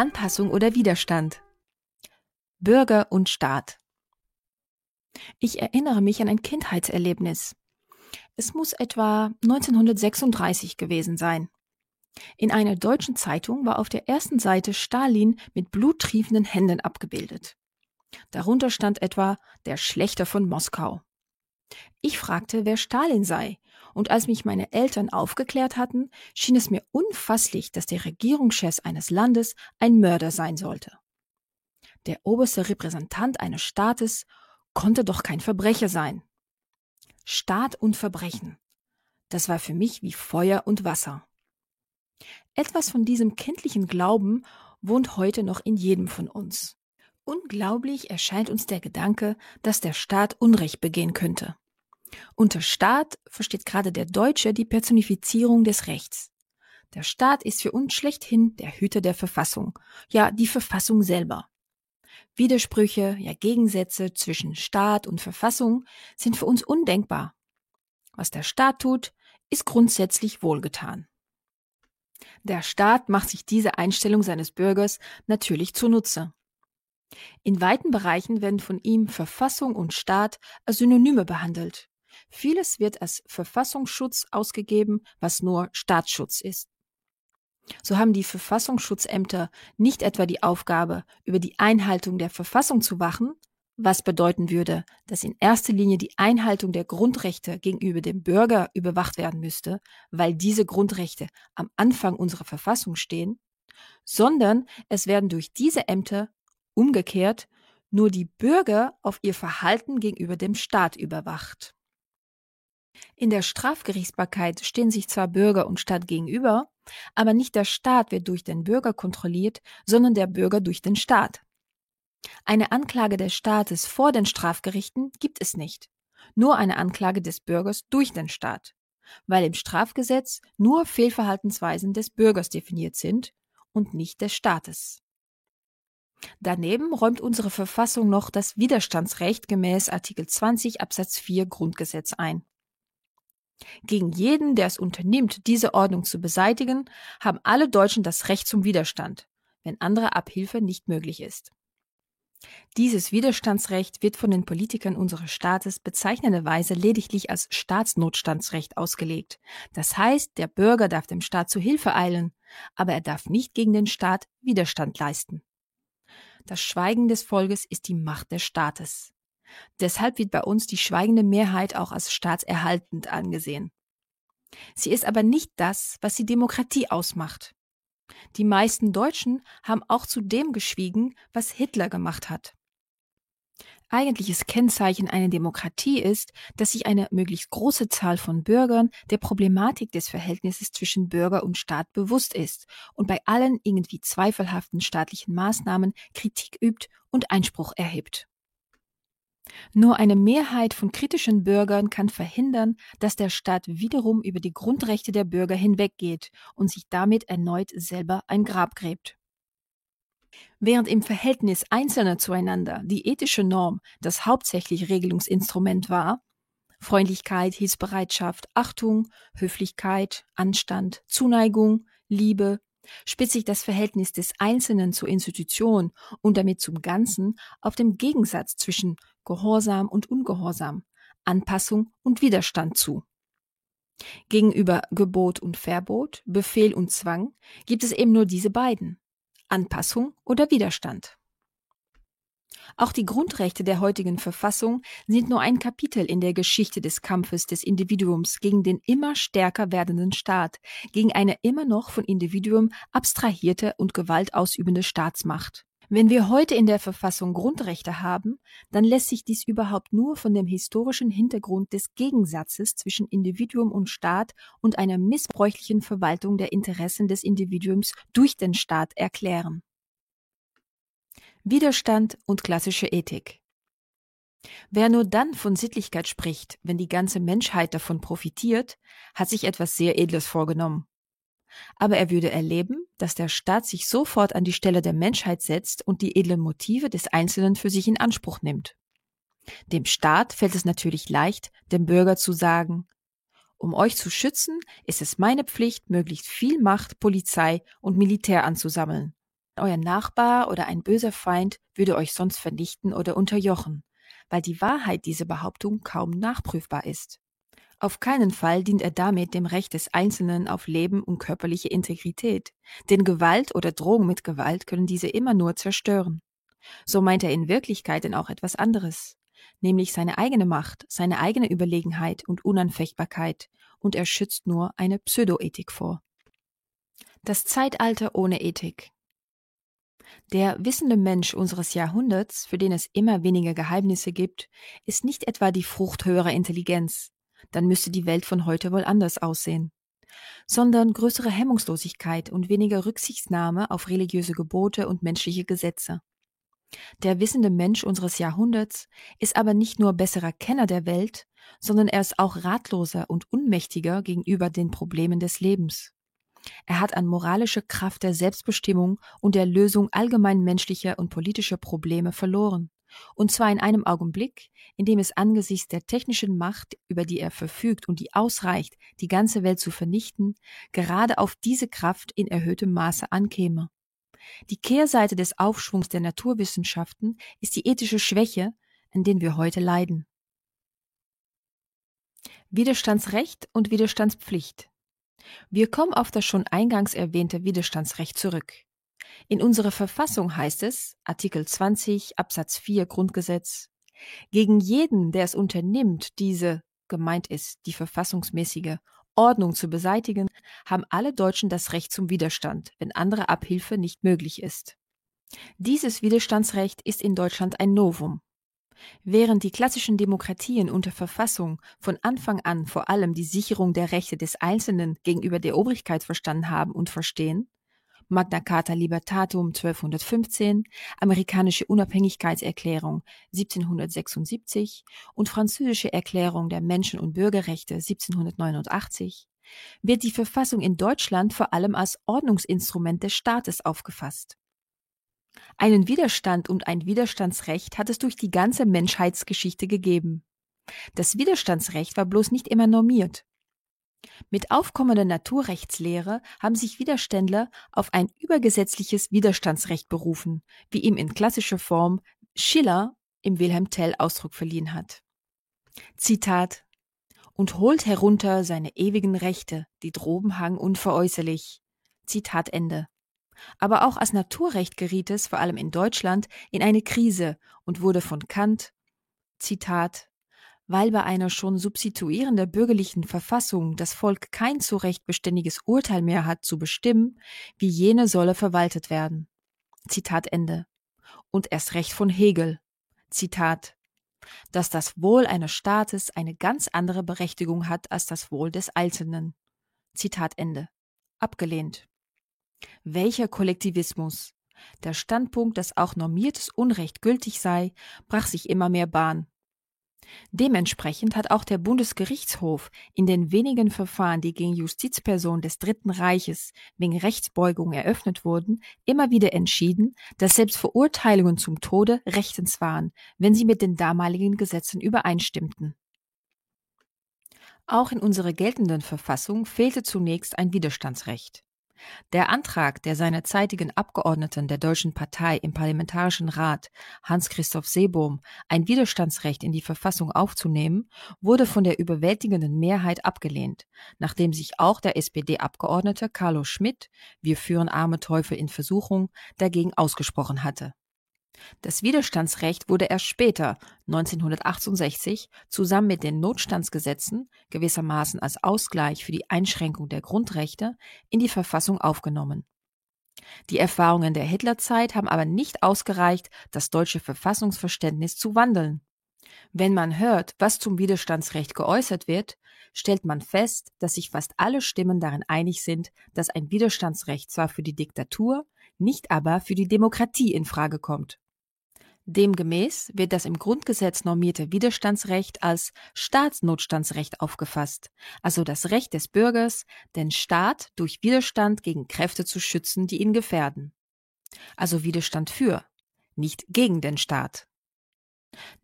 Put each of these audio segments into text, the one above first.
Anpassung oder Widerstand. Bürger und Staat. Ich erinnere mich an ein Kindheitserlebnis. Es muss etwa 1936 gewesen sein. In einer deutschen Zeitung war auf der ersten Seite Stalin mit bluttriefenden Händen abgebildet. Darunter stand etwa der Schlechter von Moskau. Ich fragte, wer Stalin sei, und als mich meine Eltern aufgeklärt hatten, schien es mir unfasslich, dass der Regierungschef eines Landes ein Mörder sein sollte. Der oberste Repräsentant eines Staates konnte doch kein Verbrecher sein. Staat und Verbrechen. Das war für mich wie Feuer und Wasser. Etwas von diesem kindlichen Glauben wohnt heute noch in jedem von uns. Unglaublich erscheint uns der Gedanke, dass der Staat Unrecht begehen könnte. Unter Staat versteht gerade der Deutsche die Personifizierung des Rechts. Der Staat ist für uns schlechthin der Hüter der Verfassung, ja die Verfassung selber. Widersprüche, ja Gegensätze zwischen Staat und Verfassung sind für uns undenkbar. Was der Staat tut, ist grundsätzlich wohlgetan. Der Staat macht sich diese Einstellung seines Bürgers natürlich zunutze. In weiten Bereichen werden von ihm Verfassung und Staat als Synonyme behandelt. Vieles wird als Verfassungsschutz ausgegeben, was nur Staatsschutz ist. So haben die Verfassungsschutzämter nicht etwa die Aufgabe, über die Einhaltung der Verfassung zu wachen, was bedeuten würde, dass in erster Linie die Einhaltung der Grundrechte gegenüber dem Bürger überwacht werden müsste, weil diese Grundrechte am Anfang unserer Verfassung stehen, sondern es werden durch diese Ämter umgekehrt nur die Bürger auf ihr Verhalten gegenüber dem Staat überwacht. In der Strafgerichtsbarkeit stehen sich zwar Bürger und Staat gegenüber, aber nicht der Staat wird durch den Bürger kontrolliert, sondern der Bürger durch den Staat. Eine Anklage des Staates vor den Strafgerichten gibt es nicht, nur eine Anklage des Bürgers durch den Staat, weil im Strafgesetz nur Fehlverhaltensweisen des Bürgers definiert sind und nicht des Staates. Daneben räumt unsere Verfassung noch das Widerstandsrecht gemäß Artikel 20 Absatz 4 Grundgesetz ein. Gegen jeden, der es unternimmt, diese Ordnung zu beseitigen, haben alle Deutschen das Recht zum Widerstand, wenn andere Abhilfe nicht möglich ist. Dieses Widerstandsrecht wird von den Politikern unseres Staates bezeichnenderweise lediglich als Staatsnotstandsrecht ausgelegt. Das heißt, der Bürger darf dem Staat zu Hilfe eilen, aber er darf nicht gegen den Staat Widerstand leisten. Das Schweigen des Volkes ist die Macht des Staates. Deshalb wird bei uns die schweigende Mehrheit auch als staatserhaltend angesehen. Sie ist aber nicht das, was die Demokratie ausmacht. Die meisten Deutschen haben auch zu dem geschwiegen, was Hitler gemacht hat. Eigentliches Kennzeichen einer Demokratie ist, dass sich eine möglichst große Zahl von Bürgern der Problematik des Verhältnisses zwischen Bürger und Staat bewusst ist und bei allen irgendwie zweifelhaften staatlichen Maßnahmen Kritik übt und Einspruch erhebt. Nur eine Mehrheit von kritischen Bürgern kann verhindern, dass der Staat wiederum über die Grundrechte der Bürger hinweggeht und sich damit erneut selber ein Grab gräbt. Während im Verhältnis Einzelner zueinander die ethische Norm das hauptsächliche Regelungsinstrument war, Freundlichkeit, Hilfsbereitschaft, Achtung, Höflichkeit, Anstand, Zuneigung, Liebe, spitzt sich das Verhältnis des Einzelnen zur Institution und damit zum Ganzen auf dem Gegensatz zwischen Gehorsam und Ungehorsam, Anpassung und Widerstand zu. Gegenüber Gebot und Verbot, Befehl und Zwang gibt es eben nur diese beiden, Anpassung oder Widerstand. Auch die Grundrechte der heutigen Verfassung sind nur ein Kapitel in der Geschichte des Kampfes des Individuums gegen den immer stärker werdenden Staat, gegen eine immer noch von Individuum abstrahierte und gewaltausübende Staatsmacht. Wenn wir heute in der Verfassung Grundrechte haben, dann lässt sich dies überhaupt nur von dem historischen Hintergrund des Gegensatzes zwischen Individuum und Staat und einer missbräuchlichen Verwaltung der Interessen des Individuums durch den Staat erklären. Widerstand und klassische Ethik. Wer nur dann von Sittlichkeit spricht, wenn die ganze Menschheit davon profitiert, hat sich etwas sehr Edles vorgenommen. Aber er würde erleben, dass der Staat sich sofort an die Stelle der Menschheit setzt und die edlen Motive des Einzelnen für sich in Anspruch nimmt. Dem Staat fällt es natürlich leicht, dem Bürger zu sagen, um euch zu schützen, ist es meine Pflicht, möglichst viel Macht, Polizei und Militär anzusammeln. Euer Nachbar oder ein böser Feind würde euch sonst vernichten oder unterjochen, weil die Wahrheit dieser Behauptung kaum nachprüfbar ist. Auf keinen Fall dient er damit dem Recht des Einzelnen auf Leben und körperliche Integrität, denn Gewalt oder Drohung mit Gewalt können diese immer nur zerstören. So meint er in Wirklichkeit denn auch etwas anderes, nämlich seine eigene Macht, seine eigene Überlegenheit und Unanfechtbarkeit, und er schützt nur eine Pseudoethik vor. Das Zeitalter ohne Ethik. Der wissende Mensch unseres Jahrhunderts, für den es immer weniger Geheimnisse gibt, ist nicht etwa die Frucht höherer Intelligenz, dann müsste die Welt von heute wohl anders aussehen, sondern größere Hemmungslosigkeit und weniger Rücksichtnahme auf religiöse Gebote und menschliche Gesetze. Der wissende Mensch unseres Jahrhunderts ist aber nicht nur besserer Kenner der Welt, sondern er ist auch ratloser und unmächtiger gegenüber den Problemen des Lebens. Er hat an moralische Kraft der Selbstbestimmung und der Lösung allgemein menschlicher und politischer Probleme verloren. Und zwar in einem Augenblick, in dem es angesichts der technischen Macht, über die er verfügt und die ausreicht, die ganze Welt zu vernichten, gerade auf diese Kraft in erhöhtem Maße ankäme. Die Kehrseite des Aufschwungs der Naturwissenschaften ist die ethische Schwäche, an den wir heute leiden. Widerstandsrecht und Widerstandspflicht. Wir kommen auf das schon eingangs erwähnte Widerstandsrecht zurück. In unserer Verfassung heißt es, Artikel 20 Absatz 4 Grundgesetz, gegen jeden, der es unternimmt, diese, gemeint ist, die verfassungsmäßige Ordnung zu beseitigen, haben alle Deutschen das Recht zum Widerstand, wenn andere Abhilfe nicht möglich ist. Dieses Widerstandsrecht ist in Deutschland ein Novum. Während die klassischen Demokratien unter Verfassung von Anfang an vor allem die Sicherung der Rechte des Einzelnen gegenüber der Obrigkeit verstanden haben und verstehen, Magna Carta Libertatum 1215, amerikanische Unabhängigkeitserklärung 1776 und französische Erklärung der Menschen- und Bürgerrechte 1789, wird die Verfassung in Deutschland vor allem als Ordnungsinstrument des Staates aufgefasst. Einen Widerstand und ein Widerstandsrecht hat es durch die ganze Menschheitsgeschichte gegeben. Das Widerstandsrecht war bloß nicht immer normiert. Mit aufkommender Naturrechtslehre haben sich Widerständler auf ein übergesetzliches Widerstandsrecht berufen, wie ihm in klassischer Form Schiller im Wilhelm Tell Ausdruck verliehen hat. Zitat und holt herunter seine ewigen Rechte, die droben hang unveräußerlich. Zitat Ende. Aber auch als Naturrecht geriet es, vor allem in Deutschland, in eine Krise und wurde von Kant, Zitat, weil bei einer schon substituierender bürgerlichen Verfassung das Volk kein zu Recht beständiges Urteil mehr hat zu bestimmen, wie jene solle verwaltet werden. Zitat Ende. Und erst recht von Hegel. Zitat dass das Wohl eines Staates eine ganz andere Berechtigung hat als das Wohl des Einzelnen. Zitat Ende. Abgelehnt. Welcher Kollektivismus? Der Standpunkt, dass auch normiertes Unrecht gültig sei, brach sich immer mehr Bahn. Dementsprechend hat auch der Bundesgerichtshof in den wenigen Verfahren, die gegen Justizpersonen des Dritten Reiches wegen Rechtsbeugung eröffnet wurden, immer wieder entschieden, dass selbst Verurteilungen zum Tode rechtens waren, wenn sie mit den damaligen Gesetzen übereinstimmten. Auch in unserer geltenden Verfassung fehlte zunächst ein Widerstandsrecht. Der Antrag der seinerzeitigen Abgeordneten der Deutschen Partei im Parlamentarischen Rat, Hans-Christoph Seebohm, ein Widerstandsrecht in die Verfassung aufzunehmen, wurde von der überwältigenden Mehrheit abgelehnt, nachdem sich auch der SPD-Abgeordnete Carlo Schmidt, wir führen arme Teufel in Versuchung, dagegen ausgesprochen hatte das Widerstandsrecht wurde erst später, 1968, zusammen mit den Notstandsgesetzen, gewissermaßen als Ausgleich für die Einschränkung der Grundrechte, in die Verfassung aufgenommen. Die Erfahrungen der Hitlerzeit haben aber nicht ausgereicht, das deutsche Verfassungsverständnis zu wandeln. Wenn man hört, was zum Widerstandsrecht geäußert wird, stellt man fest, dass sich fast alle Stimmen darin einig sind, dass ein Widerstandsrecht zwar für die Diktatur, nicht aber für die Demokratie in Frage kommt. Demgemäß wird das im Grundgesetz normierte Widerstandsrecht als Staatsnotstandsrecht aufgefasst, also das Recht des Bürgers, den Staat durch Widerstand gegen Kräfte zu schützen, die ihn gefährden. Also Widerstand für, nicht gegen den Staat.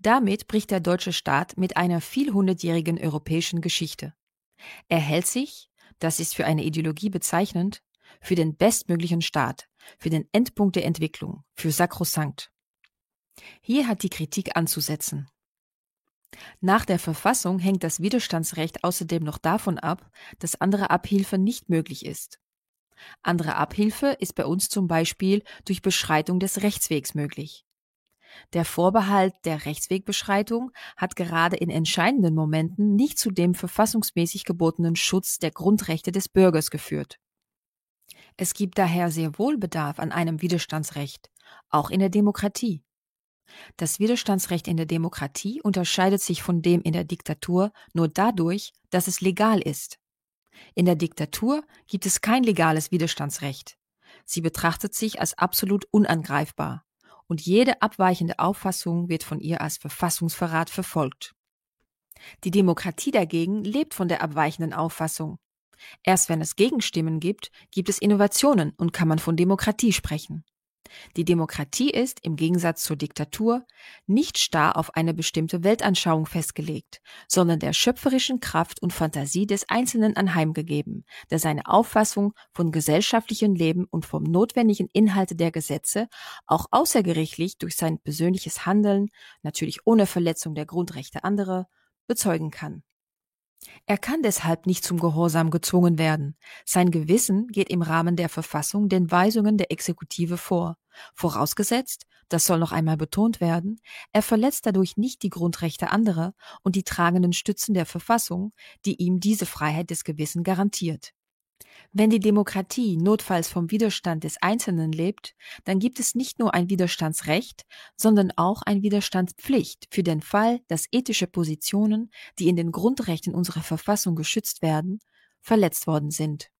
Damit bricht der deutsche Staat mit einer vielhundertjährigen europäischen Geschichte. Er hält sich, das ist für eine Ideologie bezeichnend, für den bestmöglichen Staat, für den Endpunkt der Entwicklung, für sakrosankt. Hier hat die Kritik anzusetzen. Nach der Verfassung hängt das Widerstandsrecht außerdem noch davon ab, dass andere Abhilfe nicht möglich ist. Andere Abhilfe ist bei uns zum Beispiel durch Beschreitung des Rechtswegs möglich. Der Vorbehalt der Rechtswegbeschreitung hat gerade in entscheidenden Momenten nicht zu dem verfassungsmäßig gebotenen Schutz der Grundrechte des Bürgers geführt. Es gibt daher sehr wohl Bedarf an einem Widerstandsrecht, auch in der Demokratie. Das Widerstandsrecht in der Demokratie unterscheidet sich von dem in der Diktatur nur dadurch, dass es legal ist. In der Diktatur gibt es kein legales Widerstandsrecht. Sie betrachtet sich als absolut unangreifbar und jede abweichende Auffassung wird von ihr als Verfassungsverrat verfolgt. Die Demokratie dagegen lebt von der abweichenden Auffassung. Erst wenn es Gegenstimmen gibt, gibt es Innovationen und kann man von Demokratie sprechen. Die Demokratie ist, im Gegensatz zur Diktatur, nicht starr auf eine bestimmte Weltanschauung festgelegt, sondern der schöpferischen Kraft und Fantasie des Einzelnen anheimgegeben, der seine Auffassung von gesellschaftlichem Leben und vom notwendigen Inhalte der Gesetze auch außergerichtlich durch sein persönliches Handeln, natürlich ohne Verletzung der Grundrechte anderer, bezeugen kann. Er kann deshalb nicht zum Gehorsam gezwungen werden. Sein Gewissen geht im Rahmen der Verfassung den Weisungen der Exekutive vor. Vorausgesetzt, das soll noch einmal betont werden, er verletzt dadurch nicht die Grundrechte anderer und die tragenden Stützen der Verfassung, die ihm diese Freiheit des Gewissens garantiert. Wenn die Demokratie notfalls vom Widerstand des Einzelnen lebt, dann gibt es nicht nur ein Widerstandsrecht, sondern auch ein Widerstandspflicht für den Fall, dass ethische Positionen, die in den Grundrechten unserer Verfassung geschützt werden, verletzt worden sind.